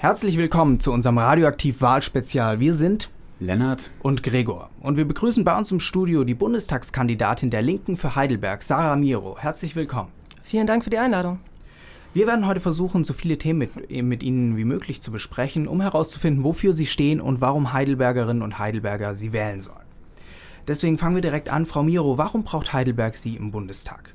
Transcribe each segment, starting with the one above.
Herzlich willkommen zu unserem Radioaktiv Wahlspezial. Wir sind Lennart und Gregor. Und wir begrüßen bei uns im Studio die Bundestagskandidatin der Linken für Heidelberg, Sarah Miro. Herzlich willkommen. Vielen Dank für die Einladung. Wir werden heute versuchen, so viele Themen mit, mit, Ihnen wie möglich zu besprechen, um herauszufinden, wofür Sie stehen und warum Heidelbergerinnen und Heidelberger Sie wählen sollen. Deswegen fangen wir direkt an. Frau Miro, warum braucht Heidelberg Sie im Bundestag?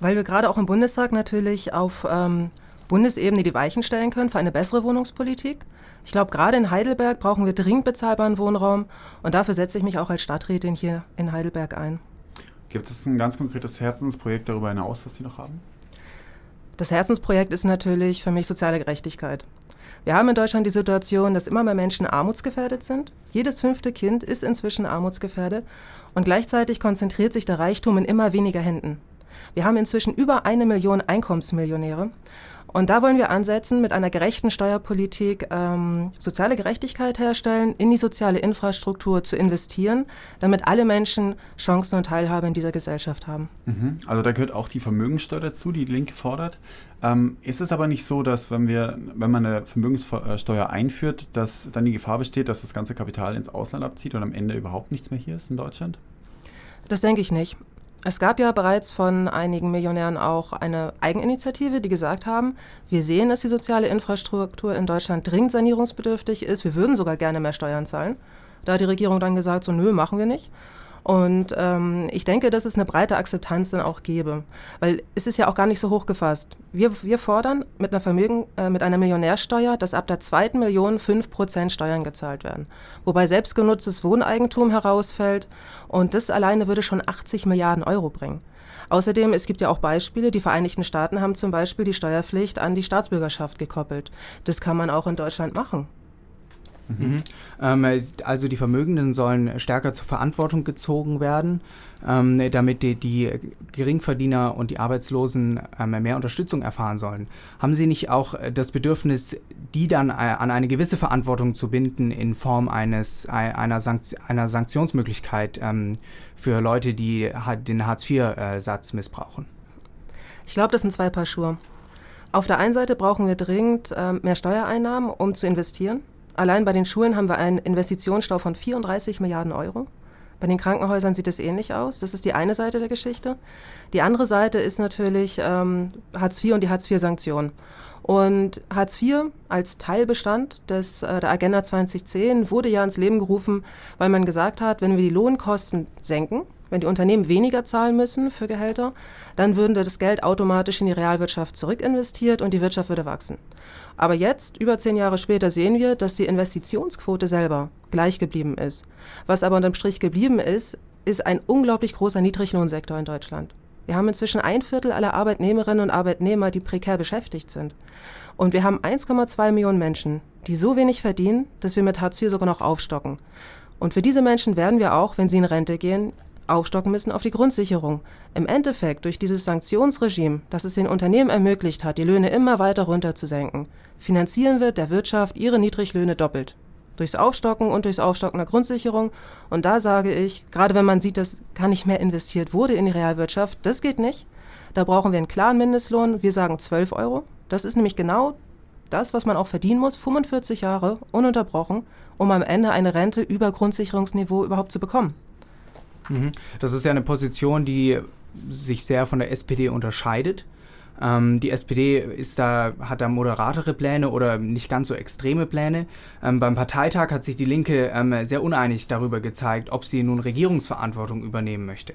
Weil wir gerade auch im Bundestag natürlich auf ähm, Bundesebene die Weichen stellen können für eine bessere Wohnungspolitik. Ich glaube, gerade in Heidelberg brauchen wir dringend bezahlbaren Wohnraum und dafür setze ich mich auch als Stadträtin hier in Heidelberg ein. Gibt es ein ganz konkretes Herzensprojekt darüber hinaus, was Sie noch haben? Das Herzensprojekt ist natürlich für mich soziale Gerechtigkeit. Wir haben in Deutschland die Situation, dass immer mehr Menschen armutsgefährdet sind. Jedes fünfte Kind ist inzwischen armutsgefährdet und gleichzeitig konzentriert sich der Reichtum in immer weniger Händen. Wir haben inzwischen über eine Million Einkommensmillionäre und da wollen wir ansetzen, mit einer gerechten Steuerpolitik ähm, soziale Gerechtigkeit herstellen, in die soziale Infrastruktur zu investieren, damit alle Menschen Chancen und Teilhabe in dieser Gesellschaft haben. Mhm. Also da gehört auch die Vermögenssteuer dazu, die die Linke fordert. Ähm, ist es aber nicht so, dass wenn wir, wenn man eine Vermögenssteuer einführt, dass dann die Gefahr besteht, dass das ganze Kapital ins Ausland abzieht und am Ende überhaupt nichts mehr hier ist in Deutschland? Das denke ich nicht. Es gab ja bereits von einigen Millionären auch eine Eigeninitiative, die gesagt haben, wir sehen, dass die soziale Infrastruktur in Deutschland dringend sanierungsbedürftig ist. Wir würden sogar gerne mehr Steuern zahlen. Da hat die Regierung dann gesagt, so nö, machen wir nicht. Und ähm, ich denke, dass es eine breite Akzeptanz dann auch gäbe. Weil es ist ja auch gar nicht so hoch gefasst. Wir, wir fordern mit einer Vermögen, äh, mit einer Millionärsteuer, dass ab der zweiten Million 5% Steuern gezahlt werden. Wobei selbstgenutztes Wohneigentum herausfällt. Und das alleine würde schon 80 Milliarden Euro bringen. Außerdem, es gibt ja auch Beispiele, die Vereinigten Staaten haben zum Beispiel die Steuerpflicht an die Staatsbürgerschaft gekoppelt. Das kann man auch in Deutschland machen. Mhm. Ähm, also die Vermögenden sollen stärker zur Verantwortung gezogen werden, ähm, damit die, die, Geringverdiener und die Arbeitslosen ähm, mehr Unterstützung erfahren sollen. Haben Sie nicht auch das Bedürfnis, die dann äh, an eine gewisse Verantwortung zu binden in Form eines, einer, Sankt einer Sanktionsmöglichkeit ähm, für Leute, die den Hartz-IV-Satz missbrauchen? Ich glaube, das sind zwei Paar Schuhe. Auf der einen Seite brauchen wir dringend äh, mehr Steuereinnahmen, um zu investieren. Allein bei den Schulen haben wir einen Investitionsstau von 34 Milliarden Euro. Bei den Krankenhäusern sieht es ähnlich aus. Das ist die eine Seite der Geschichte. Die andere Seite ist natürlich ähm, Hartz IV und die Hartz IV-Sanktionen. Und Hartz IV als Teilbestand des, äh, der Agenda 2010 wurde ja ins Leben gerufen, weil man gesagt hat, wenn wir die Lohnkosten senken, wenn die Unternehmen weniger zahlen müssen für Gehälter, dann würden das Geld automatisch in die Realwirtschaft zurückinvestiert und die Wirtschaft würde wachsen. Aber jetzt, über zehn Jahre später, sehen wir, dass die Investitionsquote selber gleich geblieben ist. Was aber unterm Strich geblieben ist, ist ein unglaublich großer Niedriglohnsektor in Deutschland. Wir haben inzwischen ein Viertel aller Arbeitnehmerinnen und Arbeitnehmer, die prekär beschäftigt sind. Und wir haben 1,2 Millionen Menschen, die so wenig verdienen, dass wir mit Hartz IV sogar noch aufstocken. Und für diese Menschen werden wir auch, wenn sie in Rente gehen, aufstocken müssen auf die Grundsicherung. Im Endeffekt, durch dieses Sanktionsregime, das es den Unternehmen ermöglicht hat, die Löhne immer weiter runterzusenken, finanzieren wir der Wirtschaft ihre Niedriglöhne doppelt. Durchs Aufstocken und durchs Aufstocken der Grundsicherung. Und da sage ich, gerade wenn man sieht, dass gar nicht mehr investiert wurde in die Realwirtschaft, das geht nicht. Da brauchen wir einen klaren Mindestlohn. Wir sagen 12 Euro. Das ist nämlich genau das, was man auch verdienen muss, 45 Jahre ununterbrochen, um am Ende eine Rente über Grundsicherungsniveau überhaupt zu bekommen. Mhm. Das ist ja eine Position, die sich sehr von der SPD unterscheidet. Ähm, die SPD ist da, hat da moderatere Pläne oder nicht ganz so extreme Pläne. Ähm, beim Parteitag hat sich die Linke ähm, sehr uneinig darüber gezeigt, ob sie nun Regierungsverantwortung übernehmen möchte.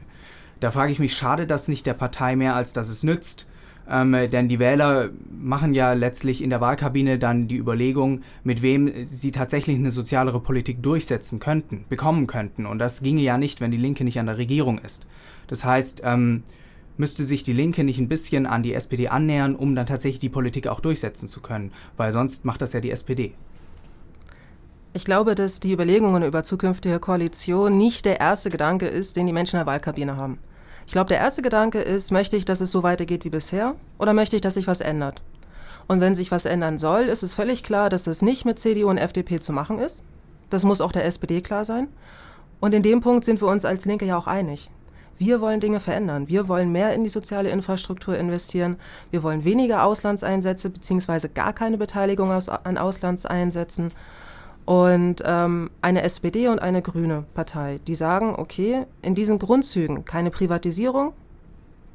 Da frage ich mich, schade das nicht der Partei mehr, als dass es nützt. Ähm, denn die Wähler machen ja letztlich in der Wahlkabine dann die Überlegung, mit wem sie tatsächlich eine sozialere Politik durchsetzen könnten, bekommen könnten. Und das ginge ja nicht, wenn die Linke nicht an der Regierung ist. Das heißt, ähm, müsste sich die Linke nicht ein bisschen an die SPD annähern, um dann tatsächlich die Politik auch durchsetzen zu können, weil sonst macht das ja die SPD. Ich glaube, dass die Überlegungen über zukünftige Koalition nicht der erste Gedanke ist, den die Menschen in der Wahlkabine haben. Ich glaube, der erste Gedanke ist, möchte ich, dass es so weitergeht wie bisher oder möchte ich, dass sich was ändert? Und wenn sich was ändern soll, ist es völlig klar, dass es nicht mit CDU und FDP zu machen ist. Das muss auch der SPD klar sein. Und in dem Punkt sind wir uns als Linke ja auch einig. Wir wollen Dinge verändern. Wir wollen mehr in die soziale Infrastruktur investieren. Wir wollen weniger Auslandseinsätze beziehungsweise gar keine Beteiligung aus, an Auslandseinsätzen. Und ähm, eine SPD und eine grüne Partei, die sagen, okay, in diesen Grundzügen keine Privatisierung,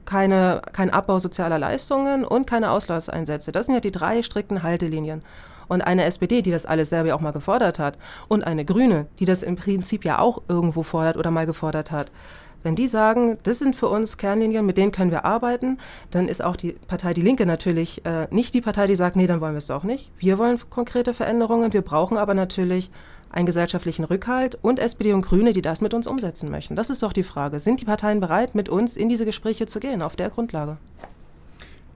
keine, kein Abbau sozialer Leistungen und keine Auslandseinsätze. Das sind ja die drei strikten Haltelinien. Und eine SPD, die das alles selber auch mal gefordert hat, und eine Grüne, die das im Prinzip ja auch irgendwo fordert oder mal gefordert hat, wenn die sagen, das sind für uns Kernlinien, mit denen können wir arbeiten, dann ist auch die Partei Die Linke natürlich äh, nicht die Partei, die sagt, nee, dann wollen wir es doch nicht. Wir wollen konkrete Veränderungen, wir brauchen aber natürlich einen gesellschaftlichen Rückhalt und SPD und Grüne, die das mit uns umsetzen möchten. Das ist doch die Frage. Sind die Parteien bereit, mit uns in diese Gespräche zu gehen, auf der Grundlage?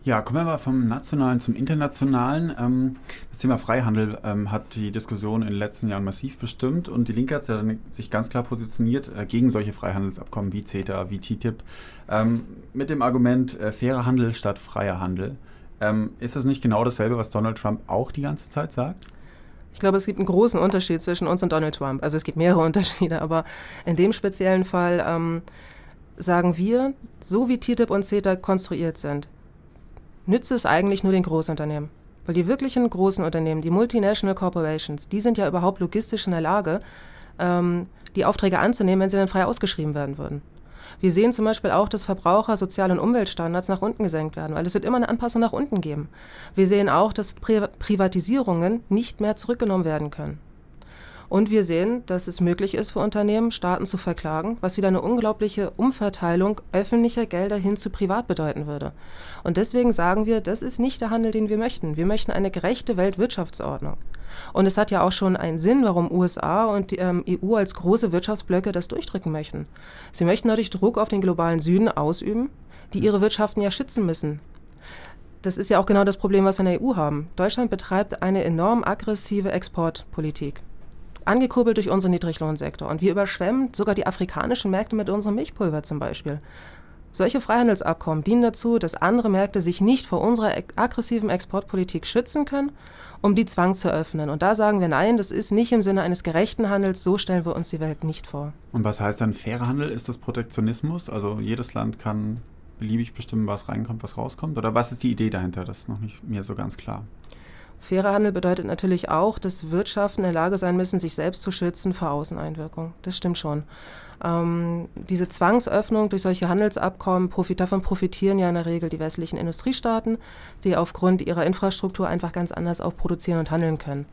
Ja, kommen wir mal vom Nationalen zum Internationalen. Ähm, das Thema Freihandel ähm, hat die Diskussion in den letzten Jahren massiv bestimmt und die Linke hat sich ganz klar positioniert äh, gegen solche Freihandelsabkommen wie CETA, wie TTIP, ähm, mit dem Argument äh, fairer Handel statt freier Handel. ist das nicht genau dasselbe, was Donald Trump auch die ganze Zeit sagt? Ich glaube, es gibt einen großen Unterschied zwischen uns und Donald Trump. Also es gibt mehrere Unterschiede, aber in dem speziellen Fall ähm, sagen wir, so wie TTIP und CETA konstruiert sind, nützt es eigentlich nur den Großunternehmen. Weil die wirklichen großen Unternehmen, die Multinational Corporations, die sind ja überhaupt logistisch in der Lage, ähm, die Aufträge anzunehmen, wenn sie dann frei ausgeschrieben werden würden. Wir sehen zum Beispiel auch, dass Verbraucher-, Sozial- und Umweltstandards nach unten gesenkt werden, weil es wird immer eine Anpassung nach unten geben. Wir sehen auch, dass Pri Privatisierungen nicht mehr zurückgenommen werden können. Und wir sehen, dass es möglich ist für Unternehmen, Staaten zu verklagen, was wieder eine unglaubliche Umverteilung öffentlicher Gelder hin zu privat bedeuten würde. Und deswegen sagen wir, das ist nicht der Handel, den wir möchten. Wir möchten eine gerechte Weltwirtschaftsordnung. Und es hat ja auch schon einen Sinn, warum USA und die ähm, EU als große Wirtschaftsblöcke das durchdrücken möchten. Sie möchten dadurch Druck auf den globalen Süden ausüben, die ihre Wirtschaften ja schützen müssen. Das ist ja auch genau das Problem, was wir in der EU haben. Deutschland betreibt eine enorm aggressive Exportpolitik angekurbelt durch unseren Niedriglohnsektor. Und wir überschwemmen sogar die afrikanischen Märkte mit unserem Milchpulver zum Beispiel. Solche Freihandelsabkommen dienen dazu, dass andere Märkte sich nicht vor unserer aggressiven Exportpolitik schützen können, um die Zwang zu öffnen. Und da sagen wir nein, das ist nicht im Sinne eines gerechten Handels, so stellen wir uns die Welt nicht vor. Und was heißt dann fairer Handel? Ist das Protektionismus? Also jedes Land kann beliebig bestimmen, was reinkommt, was rauskommt? Oder was ist die Idee dahinter? Das ist noch nicht mir so ganz klar. Fairer Handel bedeutet natürlich auch, dass Wirtschaften in der Lage sein müssen, sich selbst zu schützen vor Außeneinwirkung. Das stimmt schon. Ähm, diese Zwangsöffnung durch solche Handelsabkommen, profit, davon profitieren ja in der Regel die westlichen Industriestaaten, die aufgrund ihrer Infrastruktur einfach ganz anders auch produzieren und handeln können.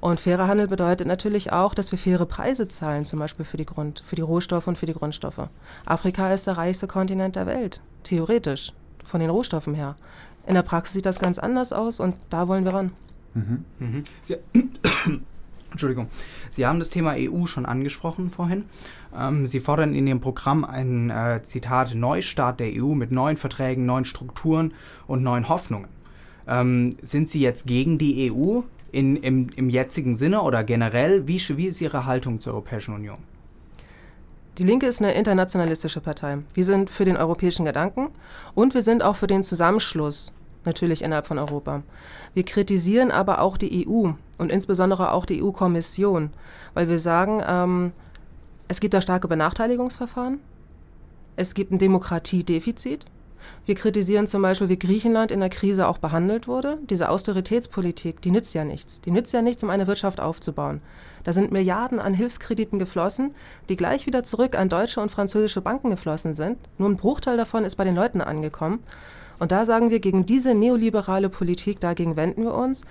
Und fairer Handel bedeutet natürlich auch, dass wir faire Preise zahlen, zum Beispiel für die, Grund, für die Rohstoffe und für die Grundstoffe. Afrika ist der reichste Kontinent der Welt, theoretisch, von den Rohstoffen her. In der Praxis sieht das ganz anders aus und da wollen wir ran. Mhm. Mhm. Sie, Entschuldigung. Sie haben das Thema EU schon angesprochen vorhin. Ähm, Sie fordern in Ihrem Programm einen, äh, Zitat, Neustart der EU mit neuen Verträgen, neuen Strukturen und neuen Hoffnungen. Ähm, sind Sie jetzt gegen die EU in, im, im jetzigen Sinne oder generell? Wie, wie ist Ihre Haltung zur Europäischen Union? Die Linke ist eine internationalistische Partei. Wir sind für den europäischen Gedanken und wir sind auch für den Zusammenschluss natürlich innerhalb von Europa. Wir kritisieren aber auch die EU und insbesondere auch die EU-Kommission, weil wir sagen, ähm, es gibt da starke Benachteiligungsverfahren, es gibt ein Demokratiedefizit. Wir kritisieren zum Beispiel, wie Griechenland in der Krise auch behandelt wurde. Diese Austeritätspolitik, die nützt ja nichts. Die nützt ja nichts, um eine Wirtschaft aufzubauen. Da sind Milliarden an Hilfskrediten geflossen, die gleich wieder zurück an deutsche und französische Banken geflossen sind. Nur ein Bruchteil davon ist bei den Leuten angekommen. Und da sagen wir, gegen diese neoliberale Politik, dagegen wenden wir uns.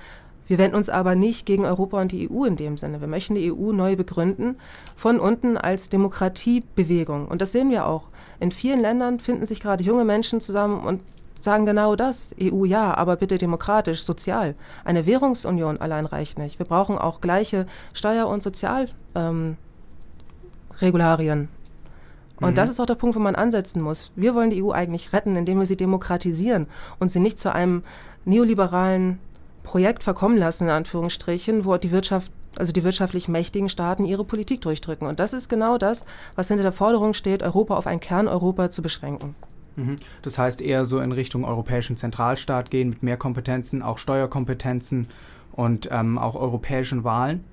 Wir wenden uns aber nicht gegen Europa und die EU in dem Sinne. Wir möchten die EU neu begründen, von unten als Demokratiebewegung. Und das sehen wir auch. In vielen Ländern finden sich gerade junge Menschen zusammen und sagen genau das. EU ja, aber bitte demokratisch, sozial. Eine Währungsunion allein reicht nicht. Wir brauchen auch gleiche Steuer- und Sozialregularien. Ähm, und mhm. das ist auch der Punkt, wo man ansetzen muss. Wir wollen die EU eigentlich retten, indem wir sie demokratisieren und sie nicht zu einem neoliberalen Projekt verkommen lassen, in Anführungsstrichen, wo die Wirtschaft also die wirtschaftlich mächtigen Staaten ihre Politik durchdrücken. Und das ist genau das, was hinter der Forderung steht, Europa auf ein Kerneuropa zu beschränken. Mhm. Das heißt eher so in Richtung europäischen Zentralstaat gehen mit mehr Kompetenzen, auch Steuerkompetenzen und ähm, auch europäischen Wahlen.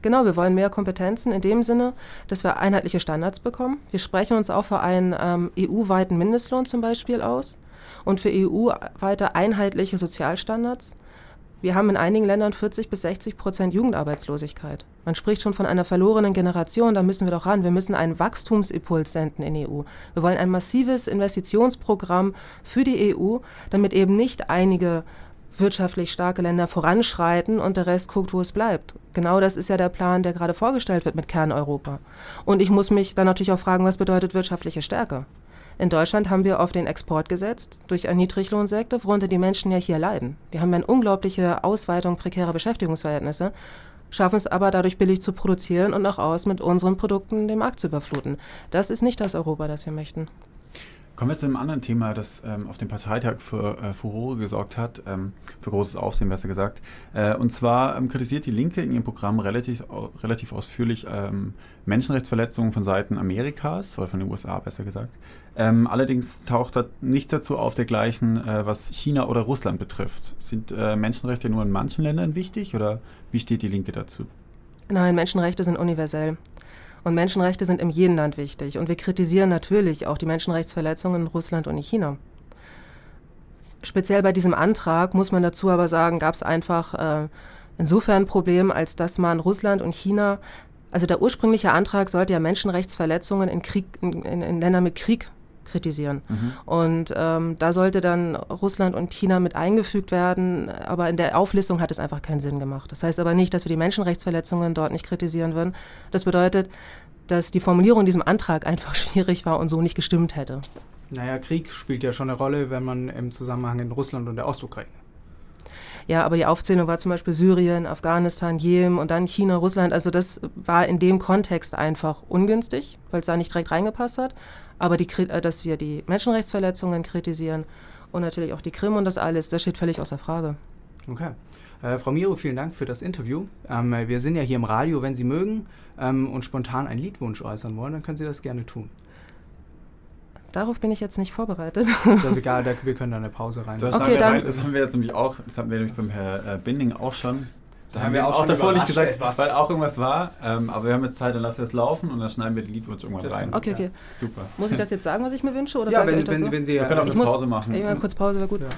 Genau, wir wollen mehr Kompetenzen in dem Sinne, dass wir einheitliche Standards bekommen. Wir sprechen uns auch für einen ähm, EU-weiten Mindestlohn zum Beispiel aus und für EU-weite einheitliche Sozialstandards. Wir haben in einigen Ländern 40 bis 60 Prozent Jugendarbeitslosigkeit. Man spricht schon von einer verlorenen Generation, da müssen wir doch ran. Wir müssen einen Wachstumsimpuls senden in die EU. Wir wollen ein massives Investitionsprogramm für die EU, damit eben nicht einige wirtschaftlich starke Länder voranschreiten und der Rest guckt, wo es bleibt. Genau das ist ja der Plan, der gerade vorgestellt wird mit Kerneuropa. Und ich muss mich dann natürlich auch fragen, was bedeutet wirtschaftliche Stärke? In Deutschland haben wir auf den Export gesetzt, durch einen Niedriglohnsektor, worunter die Menschen ja hier leiden. Die haben eine unglaubliche Ausweitung prekärer Beschäftigungsverhältnisse, schaffen es aber dadurch billig zu produzieren und nach aus mit unseren Produkten den Markt zu überfluten. Das ist nicht das Europa, das wir möchten. Kommen wir zu einem anderen Thema, das ähm, auf dem Parteitag für äh, Furore gesorgt hat, ähm, für großes Aufsehen besser gesagt. Äh, und zwar ähm, kritisiert die Linke in ihrem Programm relativ, relativ ausführlich ähm, Menschenrechtsverletzungen von Seiten Amerikas oder von den USA besser gesagt. Ähm, allerdings taucht da nichts dazu auf dergleichen, äh, was China oder Russland betrifft. Sind äh, Menschenrechte nur in manchen Ländern wichtig oder wie steht die Linke dazu? Nein, Menschenrechte sind universell. Und Menschenrechte sind in jedem Land wichtig. Und wir kritisieren natürlich auch die Menschenrechtsverletzungen in Russland und in China. Speziell bei diesem Antrag muss man dazu aber sagen, gab es einfach äh, insofern ein Problem, als dass man Russland und China, also der ursprüngliche Antrag sollte ja Menschenrechtsverletzungen in, Krieg, in, in, in Ländern mit Krieg kritisieren. Mhm. Und ähm, da sollte dann Russland und China mit eingefügt werden, aber in der Auflistung hat es einfach keinen Sinn gemacht. Das heißt aber nicht, dass wir die Menschenrechtsverletzungen dort nicht kritisieren würden. Das bedeutet, dass die Formulierung in diesem Antrag einfach schwierig war und so nicht gestimmt hätte. Naja, Krieg spielt ja schon eine Rolle, wenn man im Zusammenhang in Russland und der Ostukraine. Ja, aber die Aufzählung war zum Beispiel Syrien, Afghanistan, Jemen und dann China, Russland. Also das war in dem Kontext einfach ungünstig, weil es da nicht direkt reingepasst hat. Aber die, äh, dass wir die Menschenrechtsverletzungen kritisieren und natürlich auch die Krim und das alles, das steht völlig außer Frage. Okay. Äh, Frau Miro, vielen Dank für das Interview. Ähm, wir sind ja hier im Radio, wenn Sie mögen ähm, und spontan einen Liedwunsch äußern wollen, dann können Sie das gerne tun. Darauf bin ich jetzt nicht vorbereitet. Das ist egal, da, wir können da eine Pause rein. Das, okay, haben, wir, dann. das haben wir jetzt nämlich auch, das haben wir nämlich beim Herrn äh, Binding auch schon. Da haben wir auch, auch davor nicht gesagt, etwas. weil auch irgendwas war. Ähm, aber wir haben jetzt Zeit, dann lassen wir es laufen und dann schneiden wir den Liedwunsch irgendwann das rein. Okay, okay. Ja. Super. Muss ich das jetzt sagen, was ich mir wünsche? Oder ja, wenn, wenn, so? wenn Sie... Wir können auch eine Pause machen. Ich mal kurz Pause, wäre gut. Ja.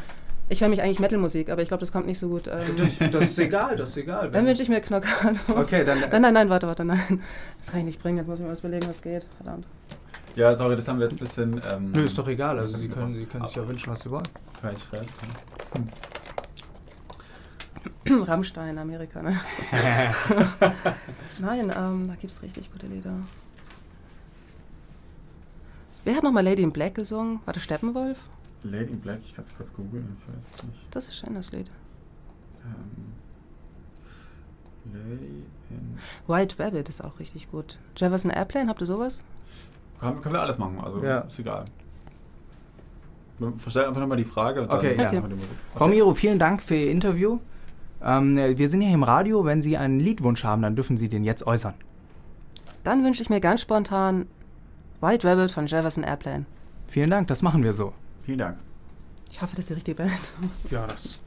Ich höre mich eigentlich Metal-Musik, aber ich glaube, das kommt nicht so gut. Ähm das, das, ist egal, das ist egal. Dann wünsche ich mir Knockouts. Okay, dann. Nein, nein, nein, warte, warte, nein. Das kann ich nicht bringen, jetzt muss ich mir was überlegen, was geht. Verdammt. Ja, sorry, das haben wir jetzt ein bisschen. Ähm, Nö, ist doch egal, also Sie können, Sie können sich ja wünschen, was Sie wollen. Kein Stress. Hm. Rammstein, Amerika, ne? nein, ähm, da gibt es richtig gute Lieder. Wer hat nochmal Lady in Black gesungen? War das Steppenwolf? Lady in Black, ich kann es kurz googeln, ich weiß es nicht. Das ist schön, das Lied. Ähm, Lady in. White Rabbit ist auch richtig gut. Jefferson Airplane, habt ihr sowas? Kann, können wir alles machen, also ja. ist egal. Verstell einfach nochmal die Frage. Und okay, ja. Okay. Frau Miro, vielen Dank für Ihr Interview. Ähm, wir sind hier im Radio. Wenn Sie einen Liedwunsch haben, dann dürfen Sie den jetzt äußern. Dann wünsche ich mir ganz spontan White Rabbit von Jefferson Airplane. Vielen Dank, das machen wir so. Vielen Dank. Ich hoffe, das ist die richtige Band. Ja, das